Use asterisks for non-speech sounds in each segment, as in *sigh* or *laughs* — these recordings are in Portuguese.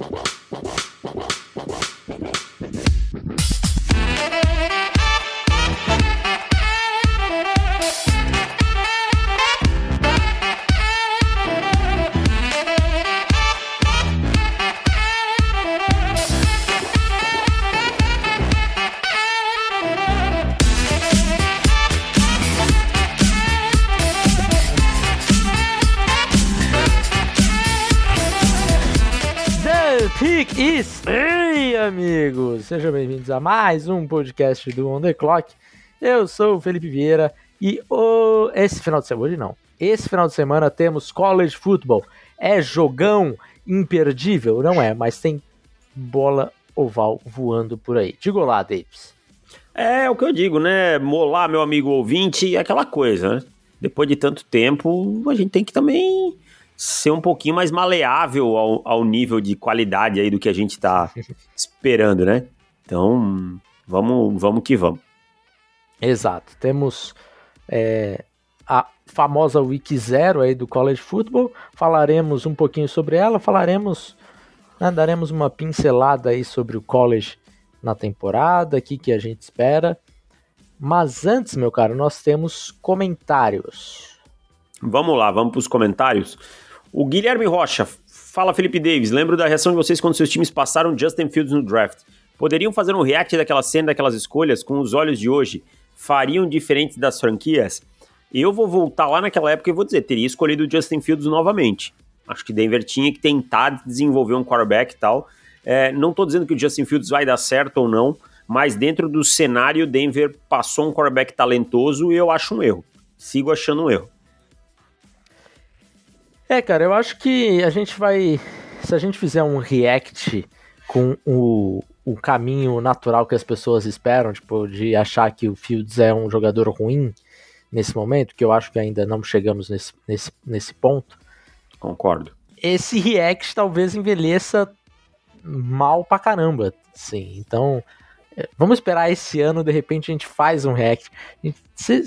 Well. Bem-vindos a mais um podcast do On The Clock. Eu sou o Felipe Vieira e o... esse final de semana, hoje não, esse final de semana temos College Football. É jogão imperdível? Não é, mas tem bola oval voando por aí. Diga lá, Davis. É o que eu digo, né? Molar, meu amigo ouvinte, é aquela coisa, né? Depois de tanto tempo, a gente tem que também ser um pouquinho mais maleável ao, ao nível de qualidade aí do que a gente está *laughs* esperando, né? Então, vamos, vamos que vamos. Exato. Temos é, a famosa Week Zero aí do College Football. Falaremos um pouquinho sobre ela, falaremos, né, daremos uma pincelada aí sobre o college na temporada, o que, que a gente espera. Mas antes, meu caro, nós temos comentários. Vamos lá, vamos para os comentários. O Guilherme Rocha, fala Felipe Davis, lembro da reação de vocês quando seus times passaram Justin Fields no draft. Poderiam fazer um react daquela cena, daquelas escolhas, com os olhos de hoje? Fariam diferente das franquias? Eu vou voltar lá naquela época e vou dizer, teria escolhido o Justin Fields novamente. Acho que Denver tinha que tentar desenvolver um quarterback e tal. É, não estou dizendo que o Justin Fields vai dar certo ou não, mas dentro do cenário, Denver passou um quarterback talentoso e eu acho um erro. Sigo achando um erro. É, cara, eu acho que a gente vai. Se a gente fizer um react com o, o caminho natural que as pessoas esperam, tipo, de achar que o Fields é um jogador ruim nesse momento, que eu acho que ainda não chegamos nesse, nesse, nesse ponto. Concordo. Esse react talvez envelheça mal pra caramba, sim. Então, é, vamos esperar esse ano, de repente a gente faz um react. Você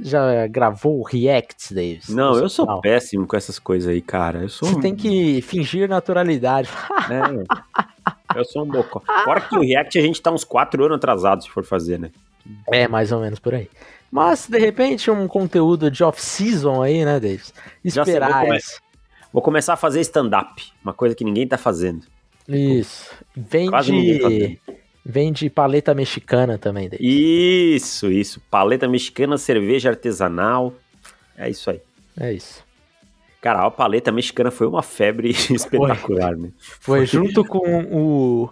já gravou reacts, Davis? Não, eu sou péssimo com essas coisas aí, cara. Eu sou. Você tem que fingir naturalidade. *laughs* É, eu sou um bocó. Fora que o react a gente tá uns 4 anos atrasado se for fazer, né? É, mais ou menos por aí. Mas, de repente, um conteúdo de off-season aí, né, Davis? Esperar. Sei, vou, come vou, começar a fazer stand-up, uma coisa que ninguém tá fazendo. Isso. Vem Quase de Vende paleta mexicana também. Daí. Isso, isso. Paleta mexicana, cerveja artesanal. É isso aí. É isso. Cara, a paleta mexicana foi uma febre *laughs* espetacular, foi. né? Foi, junto com o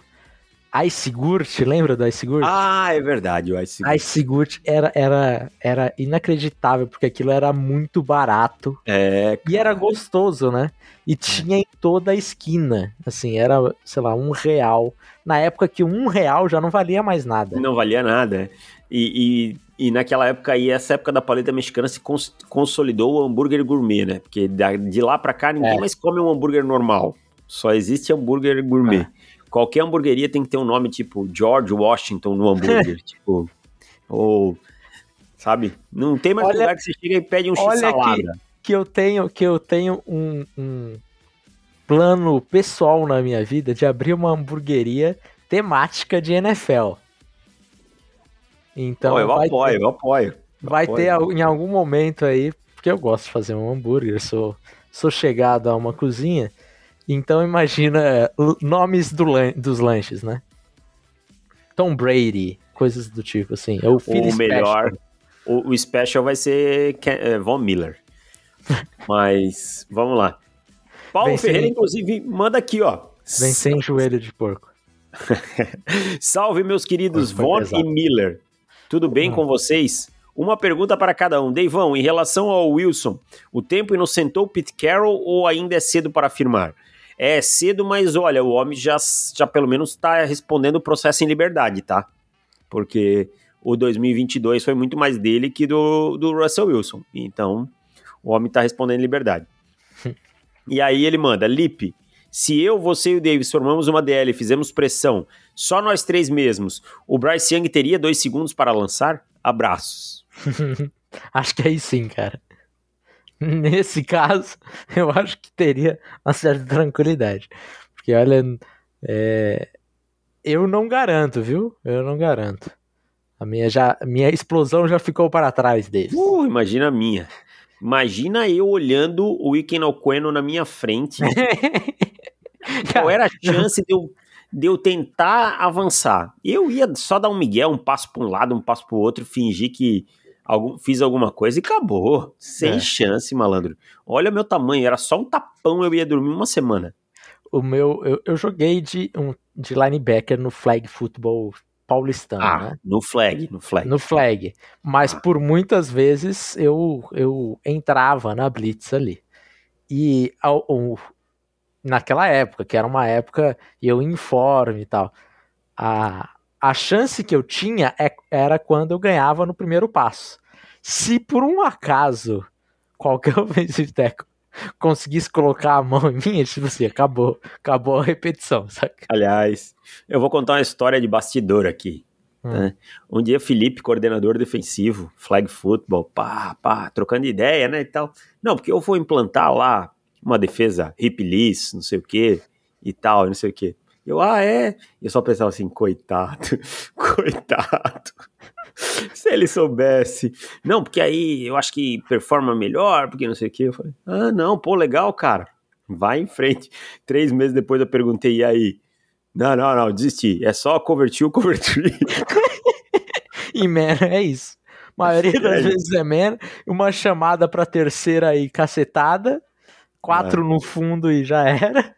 Ice Gurt, lembra do Ice Gurt? Ah, é verdade, o Ice Gurt. Ice Gurt era, era, era inacreditável, porque aquilo era muito barato. É. E era gostoso, né? E é. tinha em toda a esquina. Assim, era, sei lá, um real na época que um real já não valia mais nada. Não valia nada. E, e, e naquela época aí, essa época da paleta mexicana se cons consolidou o hambúrguer gourmet, né? Porque de lá pra cá ninguém é. mais come um hambúrguer normal. Só existe hambúrguer gourmet. É. Qualquer hamburgueria tem que ter um nome tipo George Washington no hambúrguer. *laughs* tipo, ou. Sabe? Não tem mais olha, lugar que você chega e pede um x-salada. Que, que eu tenho, que eu tenho um, um plano pessoal na minha vida de abrir uma hamburgueria temática de NFL. Então, eu, apoio, ter, eu apoio, Vai apoio. ter em algum momento aí, porque eu gosto de fazer um hambúrguer, sou, sou chegado a uma cozinha. Então imagina nomes do dos lanches, né? Tom Brady, coisas do tipo assim. É o, o melhor, o, o, special vai ser Ken, é, Von Miller. *laughs* Mas vamos lá. Paulo Vem Ferreira, sem... inclusive, manda aqui, ó. Vem sem joelho de porco. *laughs* Salve, meus queridos Von pesado. e Miller. Tudo bem com vocês? Uma pergunta para cada um. Deivão, em relação ao Wilson, o tempo inocentou Pete Carroll ou ainda é cedo para afirmar? É cedo, mas olha, o homem já, já pelo menos está respondendo o processo em liberdade, tá? Porque o 2022 foi muito mais dele que do, do Russell Wilson. Então, o homem está respondendo em liberdade. *laughs* E aí ele manda, Lipe, se eu, você e o Davis formamos uma DL e fizemos pressão, só nós três mesmos, o Bryce Young teria dois segundos para lançar? Abraços. *laughs* acho que aí sim, cara. Nesse caso, *laughs* eu acho que teria uma certa tranquilidade. Porque olha, É, eu não garanto, viu? Eu não garanto. A minha, já, minha explosão já ficou para trás deles. Uh, imagina a minha. Imagina eu olhando o Iken Alqueno na minha frente. *laughs* *laughs* Qual era a chance de eu, de eu tentar avançar? Eu ia só dar um migué, um passo para um lado, um passo para o outro, fingir que algum, fiz alguma coisa e acabou. Sem é. chance, malandro. Olha meu tamanho, era só um tapão, eu ia dormir uma semana. O meu, eu, eu joguei de, um, de linebacker no flag football paulistano, ah, né? No flag, no flag. No flag. Mas ah. por muitas vezes eu, eu entrava na blitz ali. E ao, naquela época, que era uma época eu informe e tal, a, a chance que eu tinha é, era quando eu ganhava no primeiro passo. Se por um acaso qualquer *laughs* offensive tackle conseguisse colocar a mão em mim, tipo assim, acabou, acabou a repetição, saca? Aliás, eu vou contar uma história de bastidor aqui. Hum. Né? Um dia Felipe, coordenador defensivo, flag football, pá, pá, trocando ideia, né, e tal. Não, porque eu vou implantar lá uma defesa hip não sei o que, e tal, não sei o que. Eu, ah, é? Eu só pensava assim, coitado, *laughs* coitado. Se ele soubesse. Não, porque aí eu acho que performa melhor, porque não sei o que. Eu falei, ah, não, pô, legal, cara. Vai em frente. Três meses depois eu perguntei, e aí? Não, não, não, desisti. É só convertir o convertir. *laughs* e, man, é isso. A maioria *laughs* das é vezes é man. Uma chamada pra terceira aí, cacetada. Quatro é. no fundo e já era.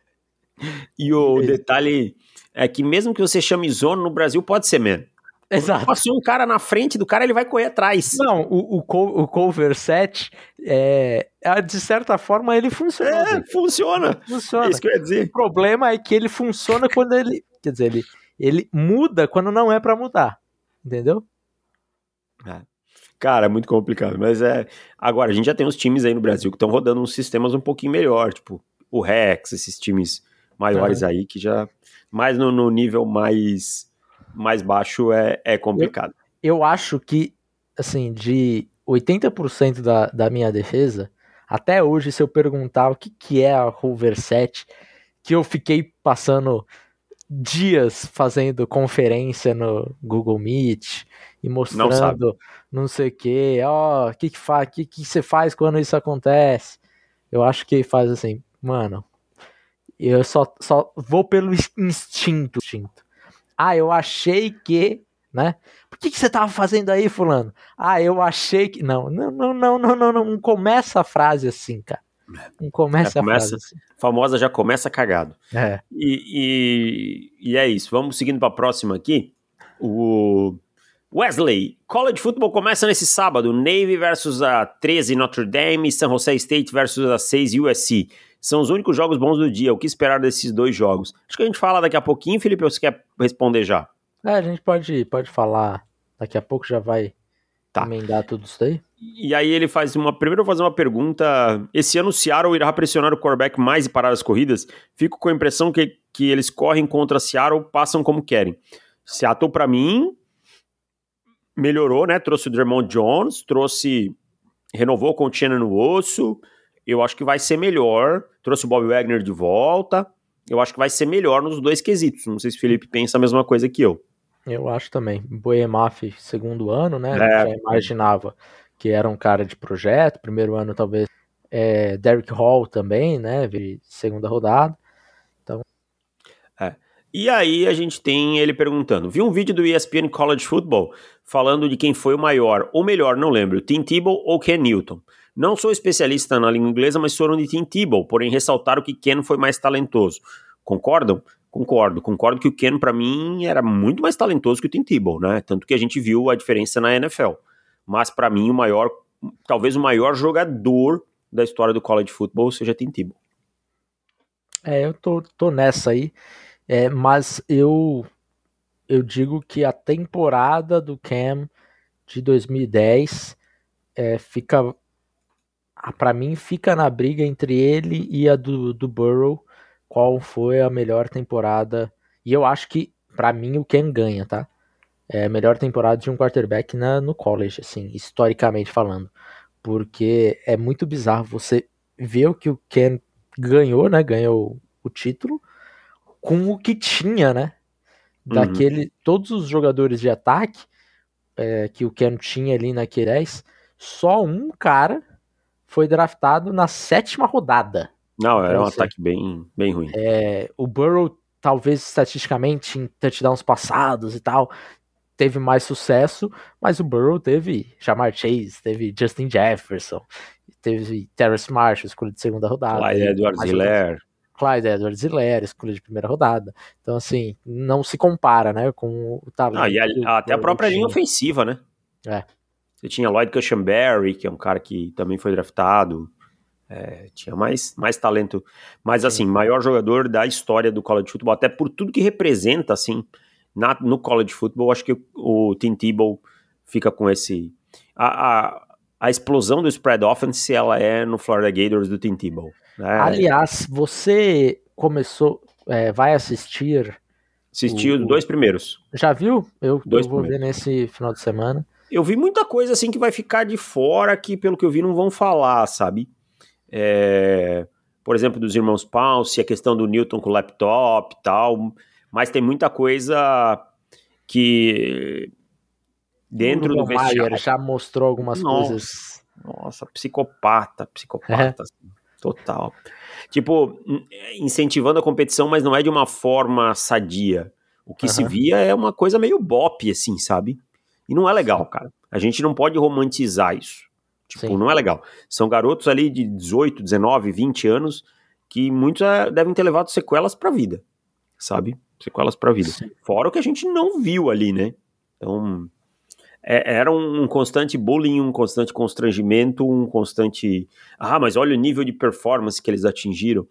E o detalhe é que mesmo que você chame zona no Brasil, pode ser man. Exato. Passou um cara na frente do cara, ele vai correr atrás. Não, o, o, o cover set, é, é, de certa forma, ele funciona. É, funciona. Funciona. É isso que eu ia dizer. O problema é que ele funciona quando ele. Quer dizer, ele, ele muda quando não é para mudar. Entendeu? É. Cara, é muito complicado. Mas é. Agora, a gente já tem uns times aí no Brasil que estão rodando uns sistemas um pouquinho melhor, tipo o Rex, esses times maiores aí que já. Mais no, no nível mais mais baixo é, é complicado. Eu, eu acho que, assim, de 80% da, da minha defesa, até hoje, se eu perguntar o que, que é a Rover 7, que eu fiquei passando dias fazendo conferência no Google Meet e mostrando não, sei o que, ó, o que que faz, que que você faz quando isso acontece? Eu acho que faz assim, mano, eu só, só vou pelo instinto, instinto. Ah, eu achei que, né? Por que, que você tava fazendo aí, fulano? Ah, eu achei que. Não, não, não, não, não, não, não. começa a frase assim, cara. Não começa, a frase assim. Famosa já começa cagado. É. E, e, e é isso. Vamos seguindo para a próxima aqui. O Wesley, College Football começa nesse sábado. Navy versus a 13 Notre Dame, San Jose State versus a 6 USC. São os únicos jogos bons do dia. O que esperar desses dois jogos? Acho que a gente fala daqui a pouquinho, Felipe, ou você quer responder já? É, a gente pode, pode falar. Daqui a pouco já vai tá. emendar tudo isso aí. E aí ele faz uma. Primeiro eu vou fazer uma pergunta. Esse ano o Seattle irá pressionar o quarterback mais e parar as corridas? Fico com a impressão que, que eles correm contra Seattle, passam como querem. Seattle, para mim, melhorou, né? Trouxe o Draymond Jones, trouxe. renovou com o Tiana no osso eu acho que vai ser melhor. Trouxe o Bob Wagner de volta. Eu acho que vai ser melhor nos dois quesitos. Não sei se o Felipe pensa a mesma coisa que eu. Eu acho também. Boemaf, segundo ano, né? É. Já imaginava que era um cara de projeto. Primeiro ano, talvez. É, Derrick Hall também, né? Segunda rodada. Então. É. E aí a gente tem ele perguntando: viu um vídeo do ESPN College Football falando de quem foi o maior, ou melhor, não lembro, Tim Tebow ou Ken Newton. Não sou especialista na língua inglesa, mas foram de Tim Tebow, porém ressaltaram que Ken foi mais talentoso. Concordam? Concordo. Concordo que o Ken, para mim, era muito mais talentoso que o Tim Tebow, né? Tanto que a gente viu a diferença na NFL. Mas para mim, o maior, talvez o maior jogador da história do college football seja Tim Tebow. É, eu tô, tô nessa aí. É, mas eu eu digo que a temporada do Cam de 2010 é, fica para mim fica na briga entre ele e a do, do Burrow qual foi a melhor temporada. E eu acho que, para mim, o Ken ganha, tá? É a melhor temporada de um quarterback na, no college, assim, historicamente falando. Porque é muito bizarro você ver o que o Ken ganhou, né? Ganhou o título. com o que tinha, né? Daquele, uhum. todos os jogadores de ataque é, que o Ken tinha ali na Q10, só um cara foi draftado na sétima rodada. Não, era um ataque bem, bem ruim. É, o Burrow, talvez estatisticamente, em touchdowns passados e tal, teve mais sucesso, mas o Burrow teve Jamar Chase, teve Justin Jefferson, teve Terrence Marshall, escolha de segunda rodada. Clyde Edwards Hilaire. Clyde Edwards Hilaire, escolha de primeira rodada. Então, assim, não se compara, né, com o talento. Ah, e a, até a própria linha ofensiva, né? É. Você tinha Lloyd Cushenberry, que é um cara que também foi draftado. É, tinha mais, mais talento. Mas, assim, maior jogador da história do college football, até por tudo que representa, assim, na, no college football, acho que o, o Tim Tebow fica com esse... A, a, a explosão do spread offense, ela é no Florida Gators do Tim Tebow. Né? Aliás, você começou, é, vai assistir... Assisti os dois primeiros. Já viu? Eu, eu vou primeiros. ver nesse final de semana. Eu vi muita coisa assim que vai ficar de fora que, pelo que eu vi, não vão falar, sabe? É, por exemplo, dos irmãos Pounce, a questão do Newton com o laptop e tal, mas tem muita coisa que dentro do vestiário... já mostrou algumas nossa, coisas. Nossa, psicopata, psicopata, é. assim, total. Tipo, incentivando a competição, mas não é de uma forma sadia. O que uhum. se via é uma coisa meio bop, assim, sabe? E não é legal, cara. A gente não pode romantizar isso. Tipo, Sim. não é legal. São garotos ali de 18, 19, 20 anos que muitos é, devem ter levado sequelas pra vida, sabe? Sequelas pra vida. Sim. Fora o que a gente não viu ali, né? Então, é, era um, um, constante bullying, um constante constrangimento, um constante. Ah, mas olha o nível de performance que eles atingiram.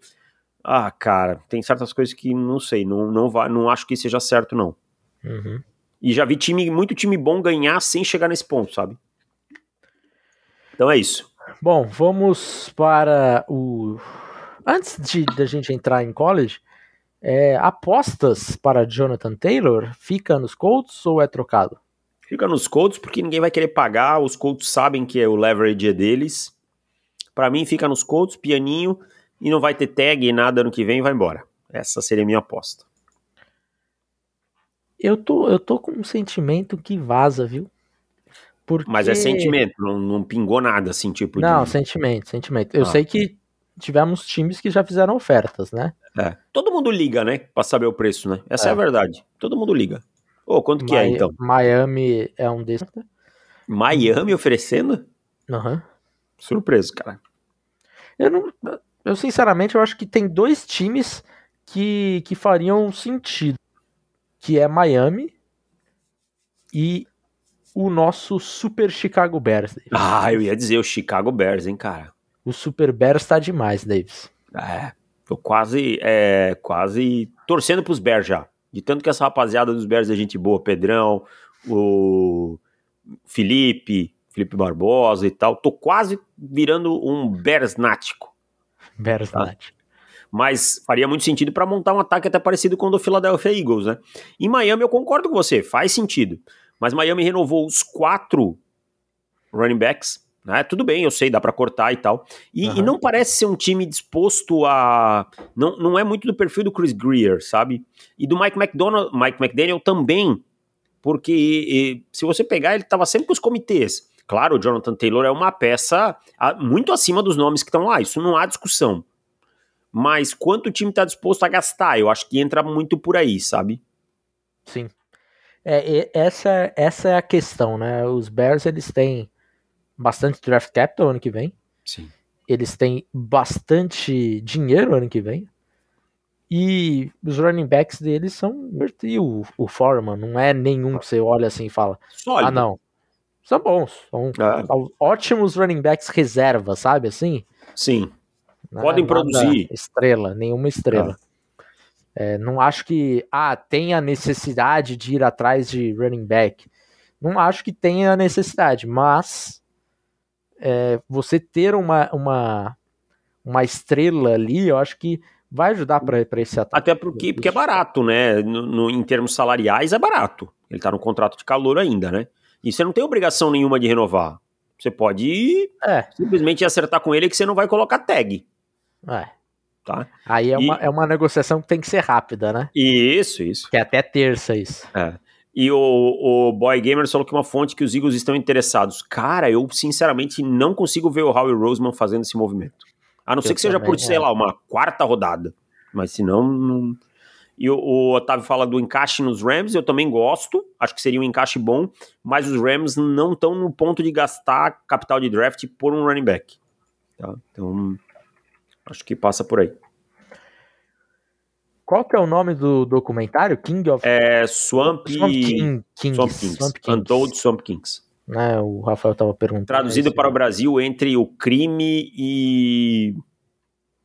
Ah, cara, tem certas coisas que não sei, não, não, vai, não acho que seja certo, não. Uhum. E já vi time, muito time bom ganhar sem chegar nesse ponto, sabe? Então é isso. Bom, vamos para o. Antes de da gente entrar em college, é, apostas para Jonathan Taylor fica nos Colts ou é trocado? Fica nos Colts porque ninguém vai querer pagar. Os Colts sabem que é o leverage é deles. Para mim, fica nos Colts, pianinho, e não vai ter tag e nada no que vem, vai embora. Essa seria a minha aposta. Eu tô, eu tô com um sentimento que vaza, viu? Porque... Mas é sentimento, não, não pingou nada, assim, tipo Não, de... sentimento, sentimento. Eu ah. sei que tivemos times que já fizeram ofertas, né? É. Todo mundo liga, né? Pra saber o preço, né? Essa é, é a verdade. Todo mundo liga. Ô, oh, quanto que é, então? Miami é um desses. Miami oferecendo? Aham. Uhum. Surpreso, cara. Eu não... Eu, sinceramente, eu acho que tem dois times que, que fariam sentido que é Miami e o nosso Super Chicago Bears. Davis. Ah, eu ia dizer o Chicago Bears, hein, cara. O Super Bears tá demais, Davis. É, tô quase, é, quase torcendo pros Bears já. De tanto que essa rapaziada dos Bears é gente boa, Pedrão, o Felipe, Felipe Barbosa e tal. Tô quase virando um Bears nático. Bears tá? mas faria muito sentido para montar um ataque até parecido com o do Philadelphia Eagles, né? Em Miami eu concordo com você, faz sentido. Mas Miami renovou os quatro running backs, né? Tudo bem, eu sei, dá para cortar e tal. E, uhum. e, não parece ser um time disposto a. Não, não é muito do perfil do Chris Greer, sabe? E do Mike McDonald, Mike McDaniel também, porque e, se você pegar, ele estava sempre com os comitês. Claro, o Jonathan Taylor é uma peça muito acima dos nomes que estão lá, isso não há discussão mas quanto o time está disposto a gastar? Eu acho que entra muito por aí, sabe? Sim. É, essa, essa é a questão, né? Os Bears eles têm bastante draft capital ano que vem. Sim. Eles têm bastante dinheiro ano que vem. E os running backs deles são e o, o Foreman, não é nenhum que você olha assim e fala: Sólido. Ah, não. São bons. São é. ótimos running backs reserva, sabe assim? Sim. Né? Podem produzir. Estrela, nenhuma estrela. É, não acho que ah, tenha necessidade de ir atrás de running back. Não acho que tenha necessidade, mas é, você ter uma, uma, uma estrela ali, eu acho que vai ajudar para esse ataque. Até porque, porque é barato, né? No, no, em termos salariais é barato. Ele tá no contrato de calor ainda, né? E você não tem obrigação nenhuma de renovar. Você pode é. simplesmente acertar com ele que você não vai colocar tag. É. Tá? Aí é, e... uma, é uma negociação que tem que ser rápida, né? Isso, isso. Que é até terça isso. É. E o, o Boy Gamer falou que uma fonte que os Eagles estão interessados. Cara, eu sinceramente não consigo ver o Howie Roseman fazendo esse movimento. A não eu ser que seja por, é. sei lá, uma quarta rodada. Mas se não, não... E o, o, Otávio fala do encaixe nos Rams, eu também gosto, acho que seria um encaixe bom, mas os Rams não estão no ponto de gastar capital de draft por um running back. Tá? Então, acho que passa por aí. Qual que é o nome do documentário? King of... É Swamp, Swamp, King, Kings. Swamp Kings. Swamp Kings. Untold Swamp Kings. Né, o Rafael estava perguntando. Traduzido para o Brasil entre o crime e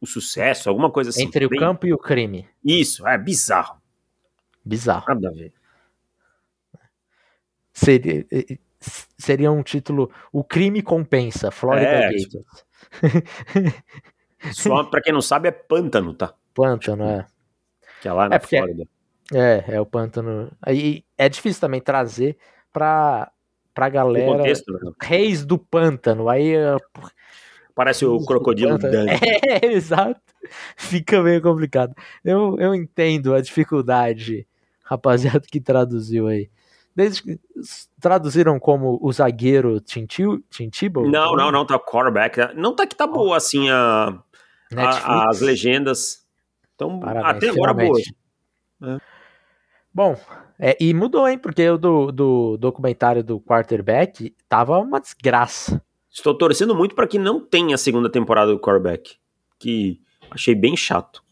o sucesso, alguma coisa assim. Entre o bem... campo e o crime. Isso, é bizarro. Bizarro. Nada a ver. Seria, seria um título O crime compensa, Florida é, Gators. Só pra quem não sabe, é pântano, tá? Pântano, é. Que é lá na é Flórida. É, é o pântano. Aí é difícil também trazer pra, pra galera. Contexto, né? Reis do pântano. Aí. Parece o crocodilo dando. *laughs* É, exato. Fica meio complicado. Eu, eu entendo a dificuldade, rapaziada que traduziu aí. Desde que traduziram como o zagueiro Tintibo? Não, não, não, tá quarterback. Não tá que tá boa assim a, a as legendas. Então, Parabéns, até agora boa. É. Bom, é, e mudou, hein? Porque o do, do documentário do quarterback tava uma desgraça. Estou torcendo muito para que não tenha a segunda temporada do quarterback. Que achei bem chato.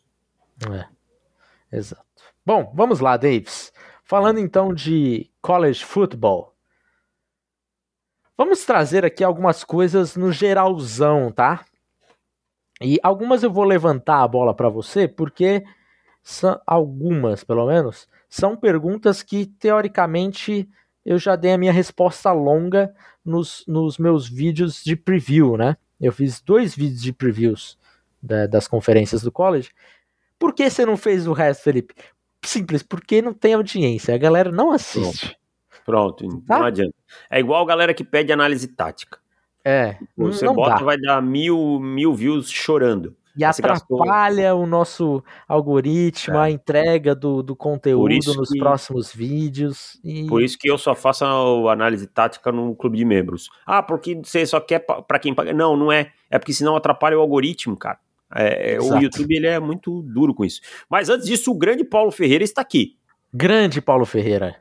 É, exato. Bom, vamos lá, Davis. Falando então de college football, vamos trazer aqui algumas coisas no geralzão, tá? E algumas eu vou levantar a bola para você, porque são algumas, pelo menos, são perguntas que teoricamente eu já dei a minha resposta longa nos, nos meus vídeos de preview, né? Eu fiz dois vídeos de previews da, das conferências do college. Por que você não fez o resto, Felipe? Simples, porque não tem audiência. A galera não assiste. Pronto, Pronto tá? não adianta. É igual a galera que pede análise tática. É. Você bota, dá. vai dar mil, mil views chorando. E atrapalha gastou... o nosso algoritmo, é. a entrega do, do conteúdo nos que... próximos vídeos. E... Por isso que eu só faço a análise tática no clube de membros. Ah, porque você só quer para quem paga. Não, não é. É porque senão atrapalha o algoritmo, cara. É, é o YouTube ele é muito duro com isso. Mas antes disso, o grande Paulo Ferreira está aqui. Grande Paulo Ferreira.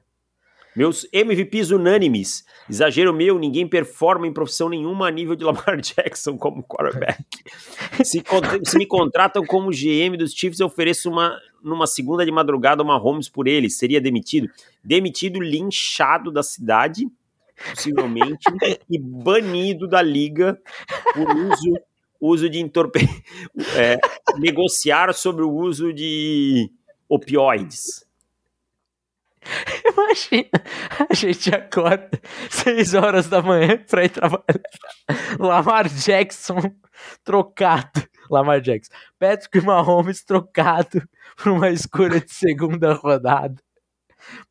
Meus MVPs unânimes. Exagero meu, ninguém performa em profissão nenhuma a nível de Lamar *laughs* Jackson como quarterback. se, se, me contratam como GM dos Chiefs, eu ofereço uma numa segunda de madrugada uma Holmes por ele. Seria demitido? Demitido, linchado da cidade, possivelmente, e banido da liga por uso uso de entorpe... *laughs* É, negociar sobre o uso de opioides. *laughs* Imagina, a gente acorda 6 horas da manhã pra ir trabalhar. Lamar Jackson trocado. Lamar Jackson. Patrick Mahomes trocado por uma escolha de segunda rodada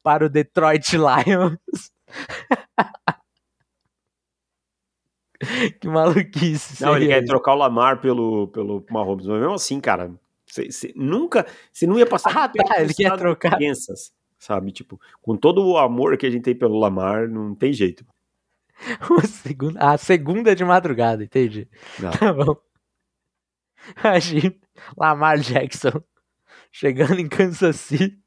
para o Detroit Lions. *laughs* que maluquice. Não, ele quer trocar o Lamar pelo, pelo Mahomes, mas mesmo assim, cara, você nunca, você não ia passar ah, tá, ele quer trocar. Crianças sabe? Tipo, com todo o amor que a gente tem pelo Lamar, não tem jeito. *laughs* segunda, a segunda de madrugada, entendi. Não. Tá bom. *laughs* Imagina, Lamar Jackson *laughs* chegando em Kansas City.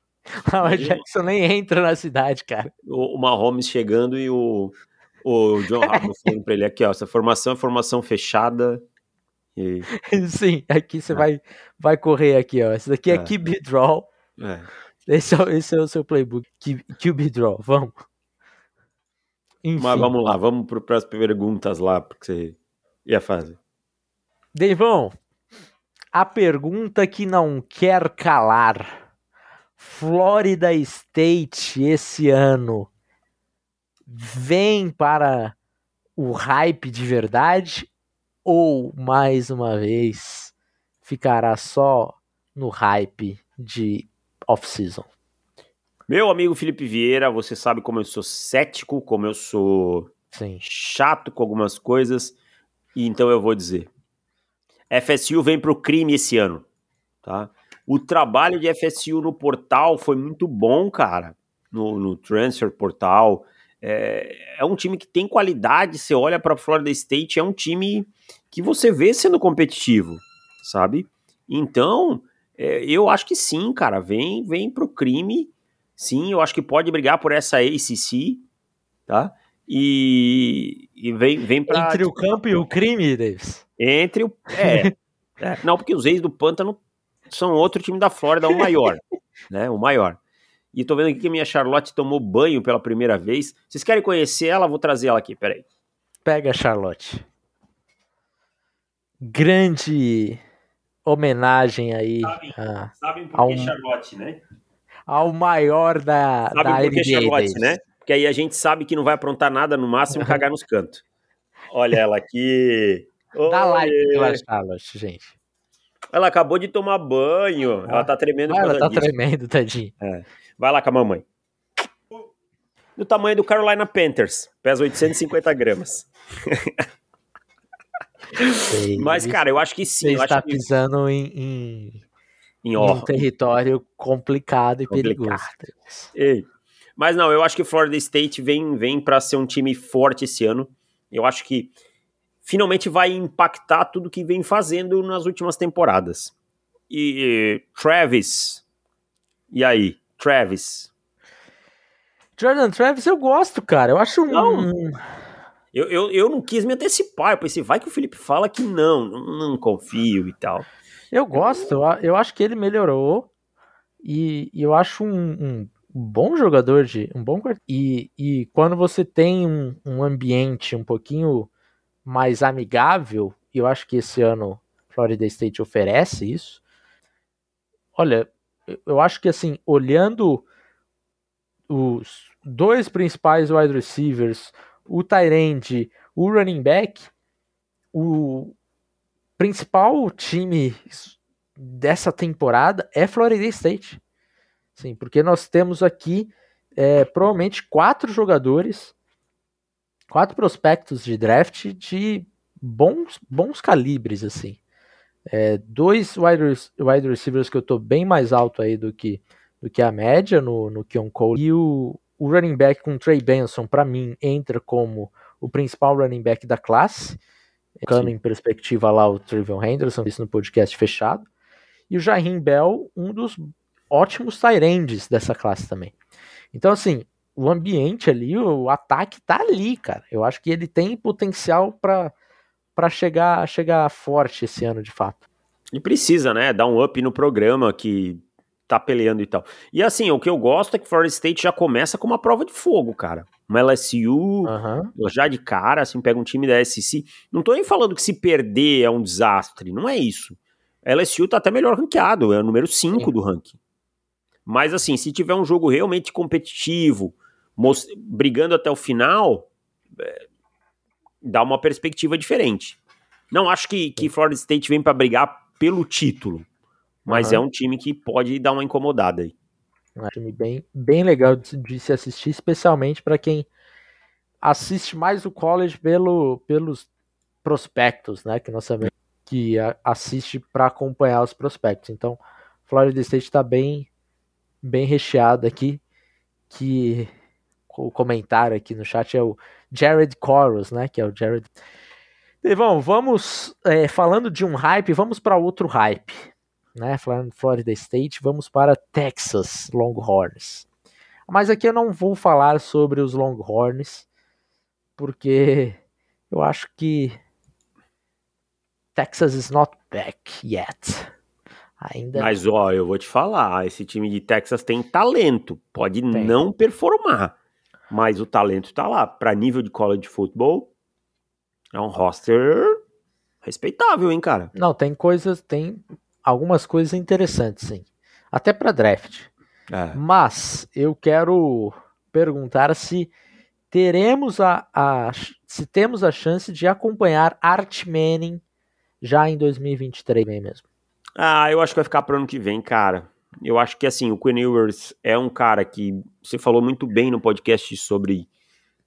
Lamar Jackson nem entra na cidade, cara. O, o Mahomes chegando e o, o John Harbaugh falando pra ele aqui, ó, essa formação é formação fechada. E... Sim, aqui você é. vai, vai correr aqui, ó. Esse daqui é, é. QB Draw. É. Esse é, esse é o seu playbook. QB Draw, vamos. Enfim. Mas vamos lá, vamos para as perguntas lá, porque você ia fazer. Deivão, a pergunta que não quer calar. Florida State esse ano vem para o hype de verdade ou mais uma vez ficará só no hype de off-season. Meu amigo Felipe Vieira, você sabe como eu sou cético, como eu sou Sim. chato com algumas coisas, e então eu vou dizer: FSU vem pro crime esse ano. tá? O trabalho de FSU no portal foi muito bom, cara, no, no transfer portal. É, é, um time que tem qualidade. Você olha para Florida State, é um time que você vê sendo competitivo, sabe? Então, é, eu acho que sim, cara. Vem, vem pro crime. Sim, eu acho que pode brigar por essa ACC, tá? E, e vem, vem para entre o campo e o crime, Davis. Entre o é, é, não porque os ex do Pântano são outro time da Flórida, o maior, *laughs* né? O maior. E tô vendo aqui que a minha Charlotte tomou banho pela primeira vez. Vocês querem conhecer ela? Vou trazer ela aqui, peraí. Pega a Charlotte. Grande homenagem aí. Sabem, a, sabem por que Charlotte, né? Ao maior da, sabem da por Charlotte, né? Porque aí a gente sabe que não vai aprontar nada, no máximo cagar nos cantos. Olha ela aqui. *laughs* Dá like pela Charlotte, gente. Ela acabou de tomar banho. Ela tá tremendo. Ah, ela tá disso. tremendo, tadinho. É. Vai lá com a mamãe. Do tamanho do Carolina Panthers. Pesa 850 gramas. *laughs* Sei, Mas, cara, eu acho que sim. Você está pisando em, em, em, em um território complicado e complicado. perigoso. Ei. Mas não, eu acho que o Florida State vem, vem para ser um time forte esse ano. Eu acho que finalmente vai impactar tudo que vem fazendo nas últimas temporadas. E Travis, e aí, Travis? Jordan Travis eu gosto, cara. Eu acho não. Eu, eu, eu não quis me antecipar. Eu pensei, vai que o Felipe fala que não, não, não confio e tal. Eu gosto, eu acho que ele melhorou. E, e eu acho um, um, bom jogador de. um bom e, e quando você tem um, um ambiente um pouquinho mais amigável, e eu acho que esse ano Florida State oferece isso. Olha, eu acho que assim, olhando os dois principais wide receivers, o Tyrande, o running back, o principal time dessa temporada é Florida State. Sim, porque nós temos aqui é, provavelmente quatro jogadores quatro prospectos de draft de bons, bons calibres, assim. É, dois wide, receivers que eu tô bem mais alto aí do que, do que a média no, no Keon Cole. E o, o running back com Trey Benson, para mim, entra como o principal running back da classe. Colocando em perspectiva lá o Trevion Henderson, isso no podcast fechado. E o Jahin Bell, um dos ótimos tight dessa classe também. Então, assim, o ambiente ali, o ataque tá ali, cara. Eu acho que ele tem potencial para chegar, chegar forte esse ano, de fato. E precisa, né? Dar um up no programa que tá peleando e tal. E assim, o que eu gosto é que Florida State já começa com uma prova de fogo, cara. Uma LSU, uhum. já de cara, assim, pega um time da SC. Não tô nem falando que se perder é um desastre, não é isso. A LSU tá até melhor ranqueado, é o número 5 do ranking. Mas assim, se tiver um jogo realmente competitivo, brigando até o final, é, dá uma perspectiva diferente. Não acho que, que Florida State vem para brigar pelo título, mas uhum. é um time que pode dar uma incomodada aí. Um time bem, bem legal de, de se assistir, especialmente para quem assiste mais o college pelo, pelos prospectos, né? Que nós sabemos que assiste para acompanhar os prospectos. Então, Florida State está bem, bem recheado aqui, que o comentário aqui no chat é o Jared Coros, né? Que é o Jared. Bom, vamos é, falando de um hype, vamos para outro hype, né? Florida State, vamos para Texas Longhorns. Mas aqui eu não vou falar sobre os Longhorns, porque eu acho que Texas is not back yet. Ainda. Mas ó, eu vou te falar, esse time de Texas tem talento, pode tem. não performar, mas o talento está lá. Para nível de college football, é um roster respeitável, hein, cara? Não, tem coisas, tem algumas coisas interessantes, sim. Até para draft. É. Mas eu quero perguntar se teremos a, a, se temos a chance de acompanhar Art Manning já em 2023 mesmo. Ah, eu acho que vai ficar pro ano que vem, cara. Eu acho que assim, o Quinn Ewers é um cara que você falou muito bem no podcast sobre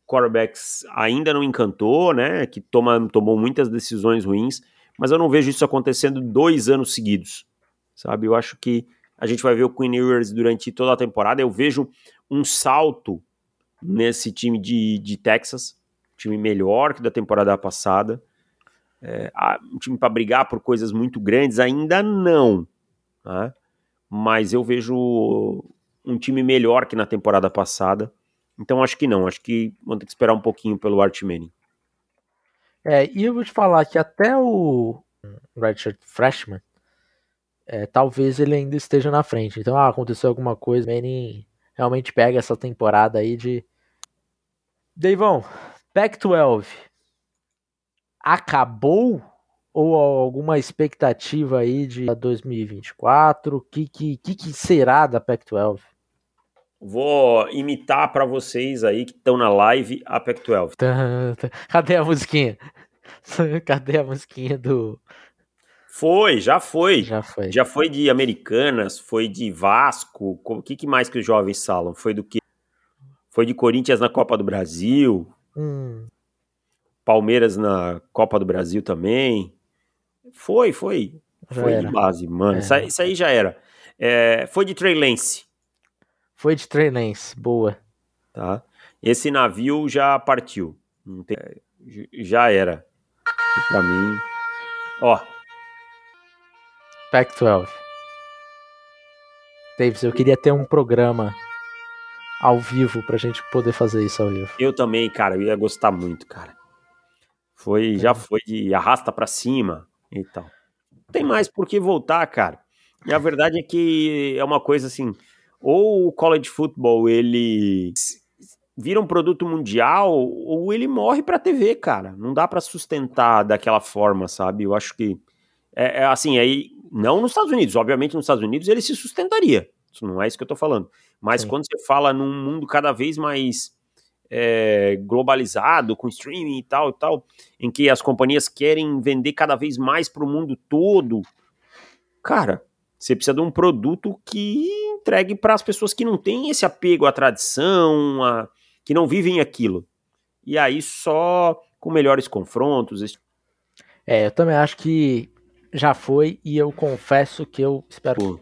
quarterbacks ainda não encantou, né? Que toma, tomou muitas decisões ruins, mas eu não vejo isso acontecendo dois anos seguidos. sabe? Eu acho que a gente vai ver o Queen Ewers durante toda a temporada. Eu vejo um salto nesse time de, de Texas, time melhor que da temporada passada. É, um time para brigar por coisas muito grandes ainda não, né? mas eu vejo um time melhor que na temporada passada. Então acho que não, acho que vamos ter que esperar um pouquinho pelo Art Manning. É, e eu vou te falar que até o Redshirt Freshman, é, talvez ele ainda esteja na frente. Então, ah, aconteceu alguma coisa, Manning realmente pega essa temporada aí de. Deivão, Pac-12 acabou ou alguma expectativa aí de 2024? O que, que, que, será da Pac-12? Vou imitar para vocês aí que estão na live a Pac-12. Cadê a musiquinha? *laughs* Cadê a musiquinha do. Foi, já foi. Já foi. Já foi de Americanas, foi de Vasco. O que, que mais que os jovens falam? Foi do que? Foi de Corinthians na Copa do Brasil. Hum. Palmeiras na Copa do Brasil também. Foi, foi. Já foi era. de base, mano. É. Isso, aí já era. É, foi de Trey Lance. Foi de Trey Lance, boa. Tá. Esse navio já partiu. Tem... Já era. Pra mim. Ó. Pac-12. Davis, eu queria ter um programa ao vivo pra gente poder fazer isso ao vivo. Eu também, cara, eu ia gostar muito, cara. Foi, é. já foi de arrasta para cima e tal. Não tem mais por que voltar, cara. E a verdade é que é uma coisa assim, ou o college football ele vira um produto mundial ou ele morre para TV, cara. Não dá para sustentar daquela forma, sabe? Eu acho que é, é, assim, aí não nos Estados Unidos, obviamente nos Estados Unidos ele se sustentaria. Isso não é isso que eu tô falando. Mas Sim. quando você fala num mundo cada vez mais é, globalizado, com streaming e tal e tal, em que as companhias querem vender cada vez mais para o mundo todo, cara, você precisa de um produto que entregue para as pessoas que não têm esse apego à tradição, a, que não vivem aquilo. E aí só com melhores confrontos. Esse... É, eu também acho que já foi e eu confesso que eu espero. Pô,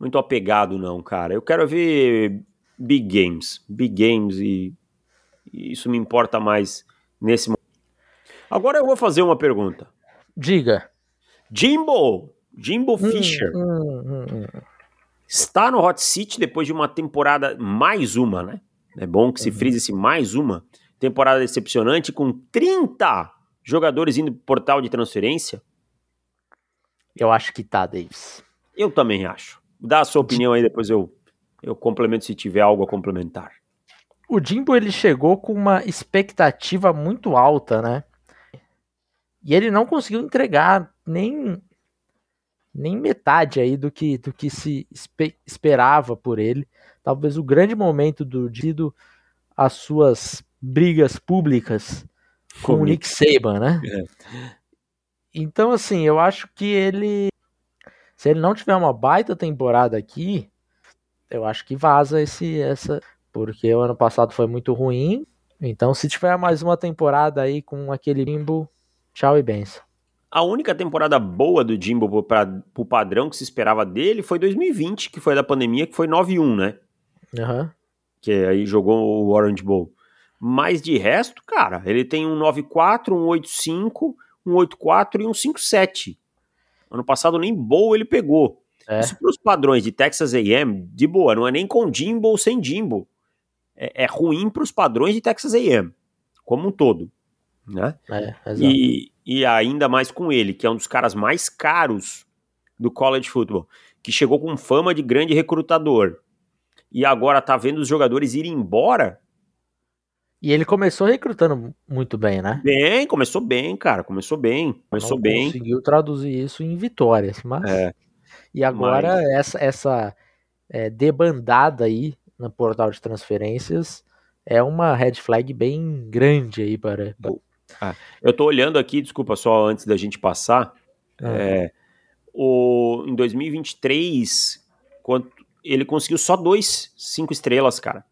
muito apegado não, cara. Eu quero ver big games, big games e isso me importa mais nesse momento. Agora eu vou fazer uma pergunta. Diga. Jimbo, Jimbo hum, Fisher, hum, hum, hum, está no Hot Seat depois de uma temporada, mais uma, né? É bom que se uhum. frise esse mais uma. Temporada decepcionante com 30 jogadores indo pro portal de transferência. Eu acho que tá, Davis. Eu também acho. Dá a sua opinião aí, depois eu, eu complemento se tiver algo a complementar o Jimbo ele chegou com uma expectativa muito alta, né? E ele não conseguiu entregar nem nem metade aí do que do que se espe esperava por ele. Talvez o grande momento do Dido as suas brigas públicas com o Nick Saban, né? É. Então assim, eu acho que ele se ele não tiver uma baita temporada aqui, eu acho que vaza esse essa porque o ano passado foi muito ruim. Então, se tiver mais uma temporada aí com aquele limbo, tchau e benção. A única temporada boa do Jimbo para o padrão que se esperava dele foi 2020, que foi da pandemia, que foi 9-1, né? Uhum. Que aí jogou o Orange Bowl. Mas de resto, cara, ele tem um 9-4, um 8-5, um 8-4 e um 5-7. Ano passado nem bowl ele pegou. É. Isso para os padrões de Texas A&M, de boa, não é nem com Jimbo ou sem Jimbo é, é ruim para os padrões de Texas A&M, como um todo. Né? É, e, e ainda mais com ele, que é um dos caras mais caros do college football, que chegou com fama de grande recrutador e agora tá vendo os jogadores irem embora. E ele começou recrutando muito bem, né? Bem, começou bem, cara, começou bem, começou Não bem. Conseguiu traduzir isso em vitórias, mas. É, e agora mas... essa essa é, debandada aí no portal de transferências é uma red flag bem grande aí para. Ah, eu tô olhando aqui, desculpa só antes da gente passar. Ah. É, o, em 2023, quando, ele conseguiu só dois cinco estrelas, cara.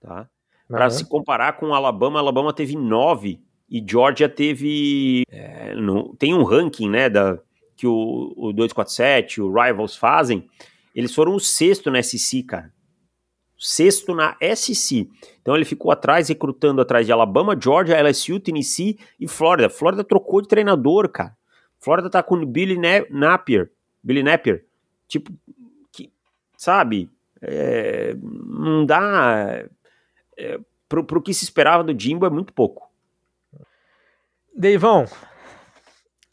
Tá? Para se comparar com o Alabama, Alabama teve nove e Georgia teve. É, no, tem um ranking, né, da, que o, o 247, o Rivals fazem, eles foram o sexto na SC, cara. Sexto na SC. Então ele ficou atrás, recrutando atrás de Alabama, Georgia, LSU, Tennessee e Flórida. Flórida trocou de treinador, cara. Flórida tá com Billy Napier. Billy Napier. Tipo, que, sabe? É, não dá. É, pro, pro que se esperava do Jimbo é muito pouco. Deivão,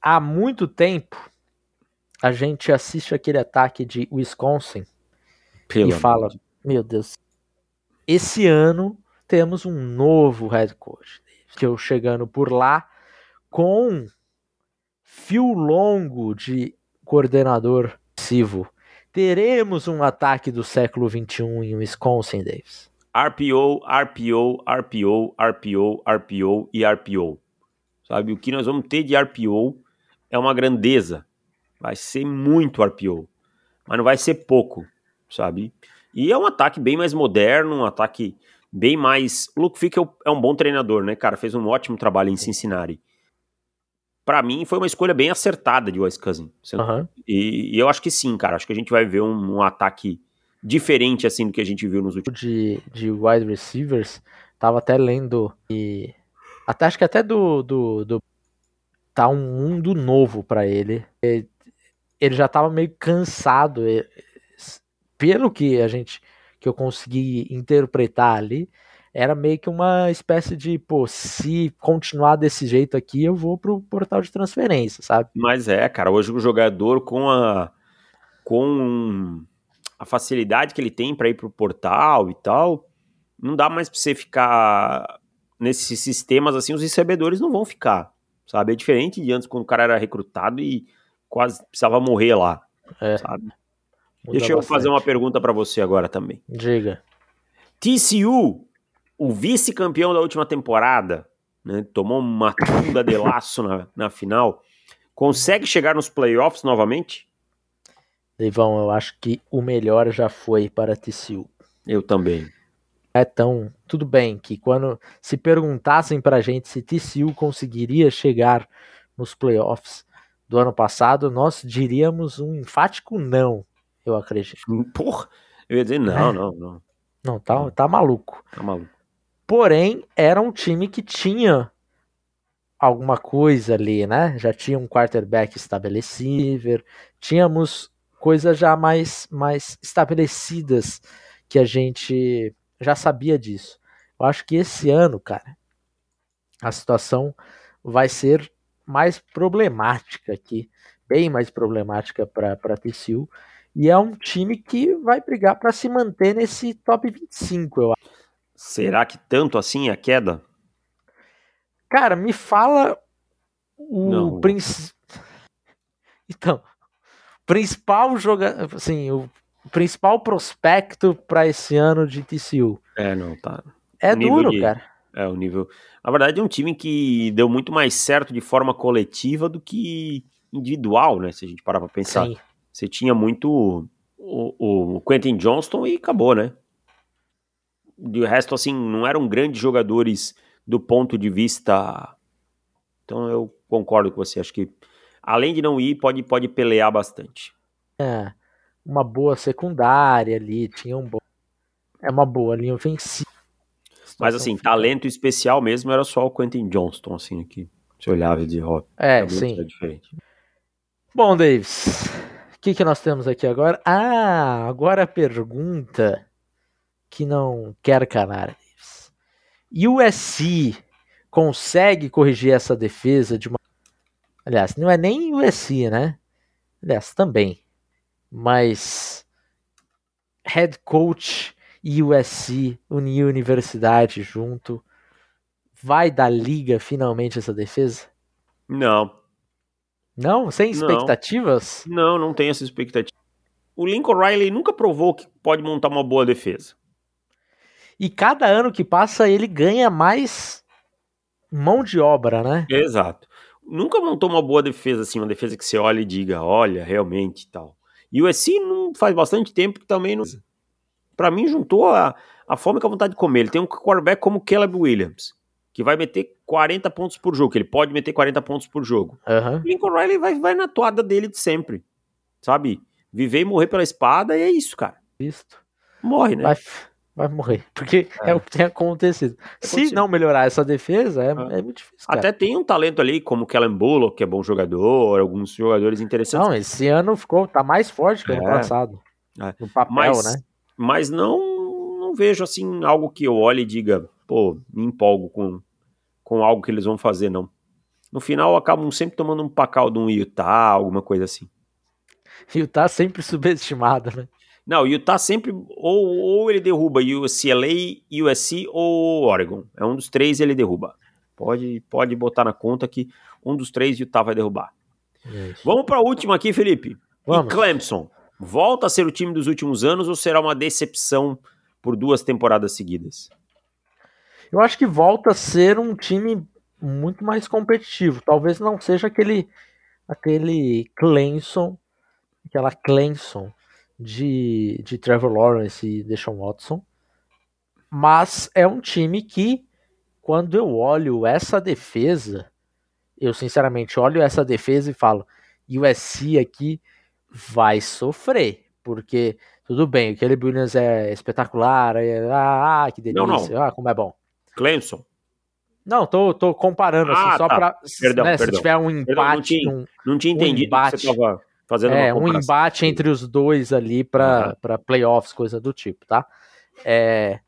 há muito tempo a gente assiste aquele ataque de Wisconsin Pelo e fala: Meu Deus, esse ano temos um novo head coach. Que eu chegando por lá com fio longo de coordenador passivo. Teremos um ataque do século XXI em Wisconsin, Davis. RPO, RPO, RPO, RPO, RPO e RPO. Sabe, o que nós vamos ter de RPO é uma grandeza. Vai ser muito RPO, mas não vai ser pouco, sabe? E é um ataque bem mais moderno, um ataque bem mais. O Luke Fick é um bom treinador, né, cara? Fez um ótimo trabalho em Cincinnati. Para mim, foi uma escolha bem acertada de Wes Cousin. Uhum. E, e, eu acho que sim, cara. Acho que a gente vai ver um, um ataque diferente, assim, do que a gente viu nos últimos. De, de wide receivers, tava até lendo e. Até, acho que até do, do, do tá um mundo novo para ele. Ele já tava meio cansado, pelo que a gente que eu consegui interpretar ali, era meio que uma espécie de, pô, se continuar desse jeito aqui, eu vou pro portal de transferência, sabe? Mas é, cara, hoje o jogador com a com a facilidade que ele tem para ir pro portal e tal, não dá mais para você ficar nesses sistemas assim, os recebedores não vão ficar sabe? É diferente de antes, quando o cara era recrutado e quase precisava morrer lá, é. sabe? Deixa eu bastante. fazer uma pergunta para você agora também. Diga. TCU, o vice-campeão da última temporada, né, tomou uma tunda de laço na, na final, consegue chegar nos playoffs novamente? Leivão, eu acho que o melhor já foi para TCU. Eu também é tão. Tudo bem que quando se perguntassem pra gente se TCU conseguiria chegar nos playoffs do ano passado, nós diríamos um enfático não, eu acredito. Porra, eu ia dizer não, é. não, não. Não, tá, tá maluco. Tá maluco. Porém, era um time que tinha alguma coisa ali, né? Já tinha um quarterback estabelecido, tínhamos coisas já mais, mais estabelecidas que a gente já sabia disso. Eu acho que esse ano, cara, a situação vai ser mais problemática aqui, bem mais problemática para TCU. E é um time que vai brigar para se manter nesse top 25, eu acho. Será que tanto assim a queda? Cara, me fala o principal. Então, principal jogador, assim, o principal prospecto para esse ano de TCU. É, não, tá. É duro, de, cara. É, o nível. Na verdade, é um time que deu muito mais certo de forma coletiva do que individual, né? Se a gente parar pra pensar. Sim. Você tinha muito o, o Quentin Johnston e acabou, né? De resto, assim, não eram grandes jogadores do ponto de vista. Então eu concordo com você. Acho que, além de não ir, pode, pode pelear bastante. É uma boa secundária ali, tinha um bom. É uma boa linha ofensiva. Mas assim, fica... talento especial mesmo era só o Quentin Johnston, assim, que se olhava de rock. É, sim. Diferente. Bom, Davis, o que, que nós temos aqui agora? Ah, agora a pergunta que não quer calar, Davis. USC consegue corrigir essa defesa de uma. Aliás, não é nem USC, né? Aliás, também mas head coach e USC, unir universidade junto, vai dar liga finalmente essa defesa? Não. Não? Sem expectativas? Não, não, não tem essa expectativa. O Lincoln Riley nunca provou que pode montar uma boa defesa. E cada ano que passa ele ganha mais mão de obra, né? Exato. Nunca montou uma boa defesa, assim, uma defesa que você olha e diga, olha, realmente tal. E o USC não faz bastante tempo que também não. Para mim, juntou a, a fome com a vontade de comer. Ele tem um quarterback como Caleb Williams, que vai meter 40 pontos por jogo, que ele pode meter 40 pontos por jogo. Uhum. Lincoln Riley vai, vai na toada dele de sempre, sabe? Viver e morrer pela espada e é isso, cara. Visto. Morre, né? Vai, vai morrer, porque é. é. o que tem acontecido. É Se não melhorar essa defesa, é, é. é muito difícil. Cara. Até tem um talento ali, como o Kellen Bullock, que é bom jogador, alguns jogadores interessantes. Não, esse ano ficou, tá mais forte que o ano é. passado. No papel, mas, né? Mas não, não vejo assim algo que eu olhe e diga, pô, me empolgo com, com algo que eles vão fazer, não. No final, acabam sempre tomando um pacal de um Utah, alguma coisa assim. Utah sempre subestimado, né? Não, Utah sempre, ou, ou ele derruba UCLA, USC ou Oregon. É um dos três ele derruba. Pode, pode botar na conta que um dos três Utah vai derrubar. Isso. Vamos para a última aqui, Felipe. Vamos. E Clemson, volta a ser o time dos últimos anos ou será uma decepção por duas temporadas seguidas? Eu acho que volta a ser um time muito mais competitivo. Talvez não seja aquele aquele Clemson, aquela Clemson de, de Trevor Lawrence e Deshaun Watson. Mas é um time que, quando eu olho essa defesa, eu sinceramente olho essa defesa e falo: USC aqui vai sofrer. Porque, tudo bem, o Caleb Williams é espetacular, é, ah, que delícia, não, não. ah, como é bom. Clemson. Não, tô, tô comparando assim, ah, só tá. pra. Perdão, né, perdão. Se tiver um empate. Perdão, não, tinha, um, não tinha entendido um embate, tava fazendo é, um embate entre os dois ali para uhum. playoffs, coisa do tipo, tá? É,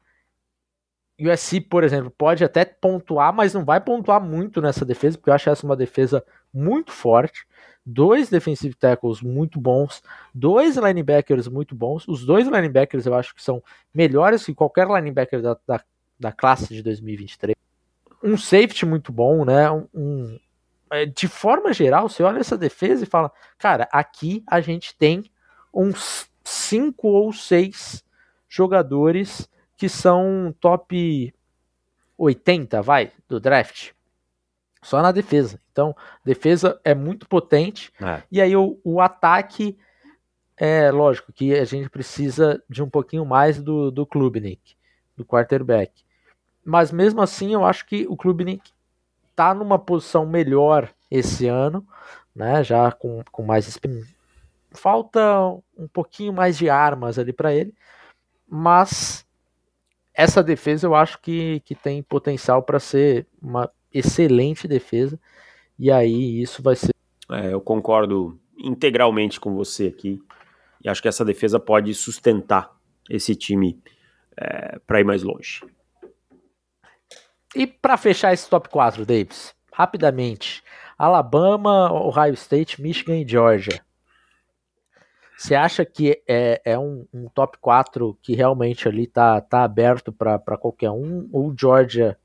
USC, por exemplo, pode até pontuar, mas não vai pontuar muito nessa defesa, porque eu acho essa uma defesa muito forte. Dois defensive tackles muito bons, dois linebackers muito bons. Os dois linebackers eu acho que são melhores que qualquer linebacker da, da da classe de 2023. Um safety muito bom, né? Um, um, é, de forma geral, você olha essa defesa e fala, cara, aqui a gente tem uns cinco ou seis jogadores que são top 80, vai, do draft. Só na defesa. Então, defesa é muito potente. É. E aí o, o ataque é lógico que a gente precisa de um pouquinho mais do, do Klubnik, do quarterback. Mas mesmo assim, eu acho que o Klubnik está numa posição melhor esse ano, né? Já com, com mais falta um pouquinho mais de armas ali para ele, mas essa defesa eu acho que, que tem potencial para ser uma excelente defesa e aí isso vai ser. É, eu concordo integralmente com você aqui e acho que essa defesa pode sustentar esse time é, para ir mais longe. E para fechar esse top 4, Davis, rapidamente: Alabama, Ohio State, Michigan e Georgia. Você acha que é, é um, um, top 4 que realmente ali tá, tá aberto para qualquer um? Ou Georgia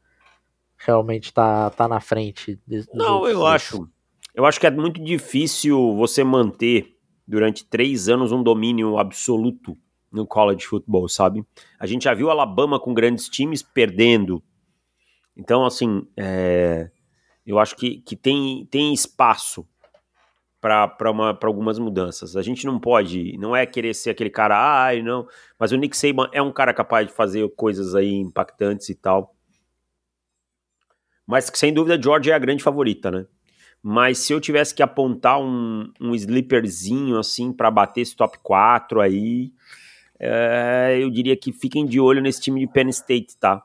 realmente tá, tá na frente? Não, eu acho. Eu acho que é muito difícil você manter durante três anos um domínio absoluto no college football, sabe? A gente já viu Alabama com grandes times perdendo então, assim, é, eu acho que, que tem, tem espaço para algumas mudanças. A gente não pode, não é querer ser aquele cara, ai, ah, não, mas o Nick Saban é um cara capaz de fazer coisas aí impactantes e tal. Mas sem dúvida, George é a grande favorita, né? Mas se eu tivesse que apontar um, um assim para bater esse top 4 aí, é, eu diria que fiquem de olho nesse time de Penn State, tá?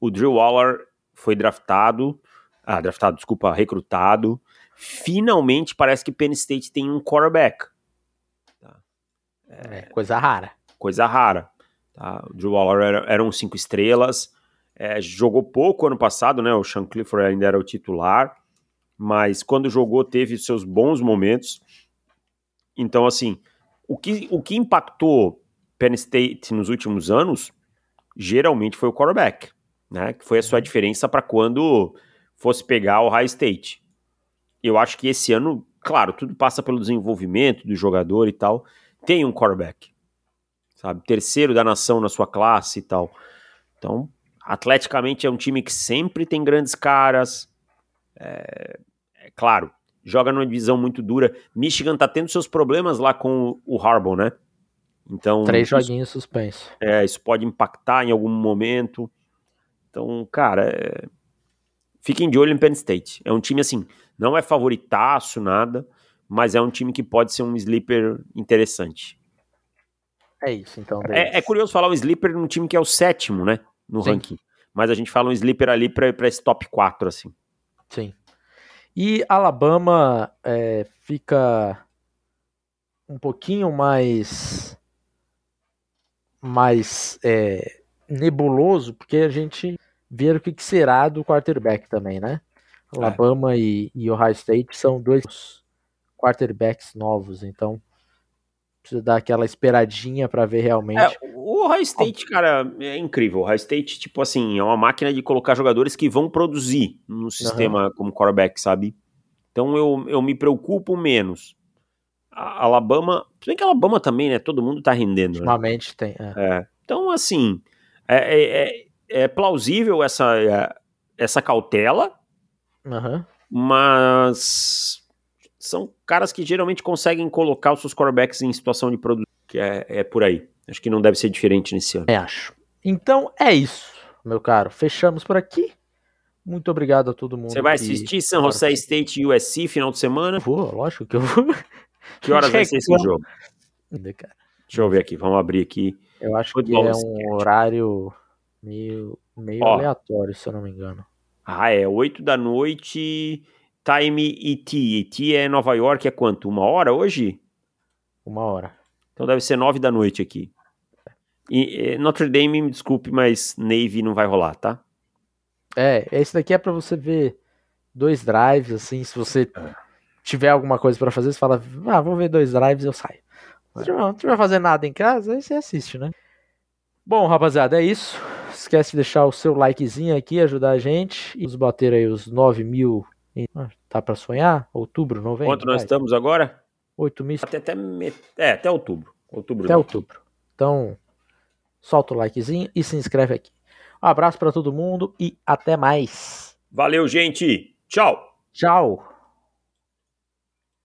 O Drew Waller foi draftado, ah, draftado, desculpa, recrutado. Finalmente parece que Penn State tem um quarterback. Tá? É, coisa rara. Coisa rara. Tá? O Drew Waller era, era um cinco estrelas. É, jogou pouco ano passado, né? O Sean Clifford ainda era o titular, mas quando jogou teve seus bons momentos. Então, assim, o que, o que impactou Penn State nos últimos anos geralmente foi o quarterback né? Que foi a sua uhum. diferença para quando fosse pegar o High State. Eu acho que esse ano, claro, tudo passa pelo desenvolvimento do jogador e tal. Tem um quarterback, sabe? Terceiro da nação na sua classe e tal. Então, atleticamente é um time que sempre tem grandes caras. É, é claro, joga numa divisão muito dura. Michigan tá tendo seus problemas lá com o Harbaugh, né? Então, Três joguinhos suspensos. É, isso pode impactar em algum momento. Então, cara, é, fiquem de olho em Penn State. É um time assim, não é favoritaço, nada, mas é um time que pode ser um sleeper interessante. É isso, então. É, é, curioso falar um sleeper num time que é o sétimo, né? No Sim. ranking. Mas a gente fala um sleeper ali para esse top 4, assim. Sim. E Alabama é, fica um pouquinho mais mais é, nebuloso, porque a gente vê o que, que será do quarterback também, né? É. Alabama e, e Ohio State são dois quarterbacks novos, então precisa dar aquela esperadinha para ver realmente. É, o Ohio State, cara, é incrível. O Ohio State, tipo assim, é uma máquina de colocar jogadores que vão produzir no sistema uhum. como quarterback, sabe? Então eu, eu me preocupo menos. A Alabama, se bem que a Alabama também, né? Todo mundo tá rendendo. Né? Ultimamente né? tem. É. É. Então, assim, é, é, é, é plausível essa, é, essa cautela, uhum. mas são caras que geralmente conseguem colocar os seus quarterbacks em situação de produto, que é, é por aí. Acho que não deve ser diferente nesse ano. É, acho. Então é isso, meu caro. Fechamos por aqui. Muito obrigado a todo mundo. Você vai assistir San Jose State e USC final de semana? Vou, lógico que eu vou. Que horas *laughs* vai ser esse jogo? Deixa eu ver aqui, vamos abrir aqui. Eu acho que é um horário meio, meio aleatório, se eu não me engano. Ah, é 8 da noite Time ET. ET é Nova York, é quanto? Uma hora hoje? Uma hora. Então deve ser nove da noite aqui. E, Notre Dame, me desculpe, mas Navy não vai rolar, tá? É, esse daqui é para você ver dois drives, assim, se você tiver alguma coisa para fazer, você fala, ah, vou ver dois drives eu saio. Se não tiver fazendo nada em casa, aí você assiste, né? Bom, rapaziada, é isso. Esquece de deixar o seu likezinho aqui, ajudar a gente. E nos bater aí os 9 mil ah, tá para sonhar? Outubro, novembro? Quanto nós vai. estamos agora? 8 mil. Até, até, é, até outubro. outubro até outubro. Então, solta o likezinho e se inscreve aqui. Um abraço para todo mundo e até mais. Valeu, gente. Tchau. Tchau.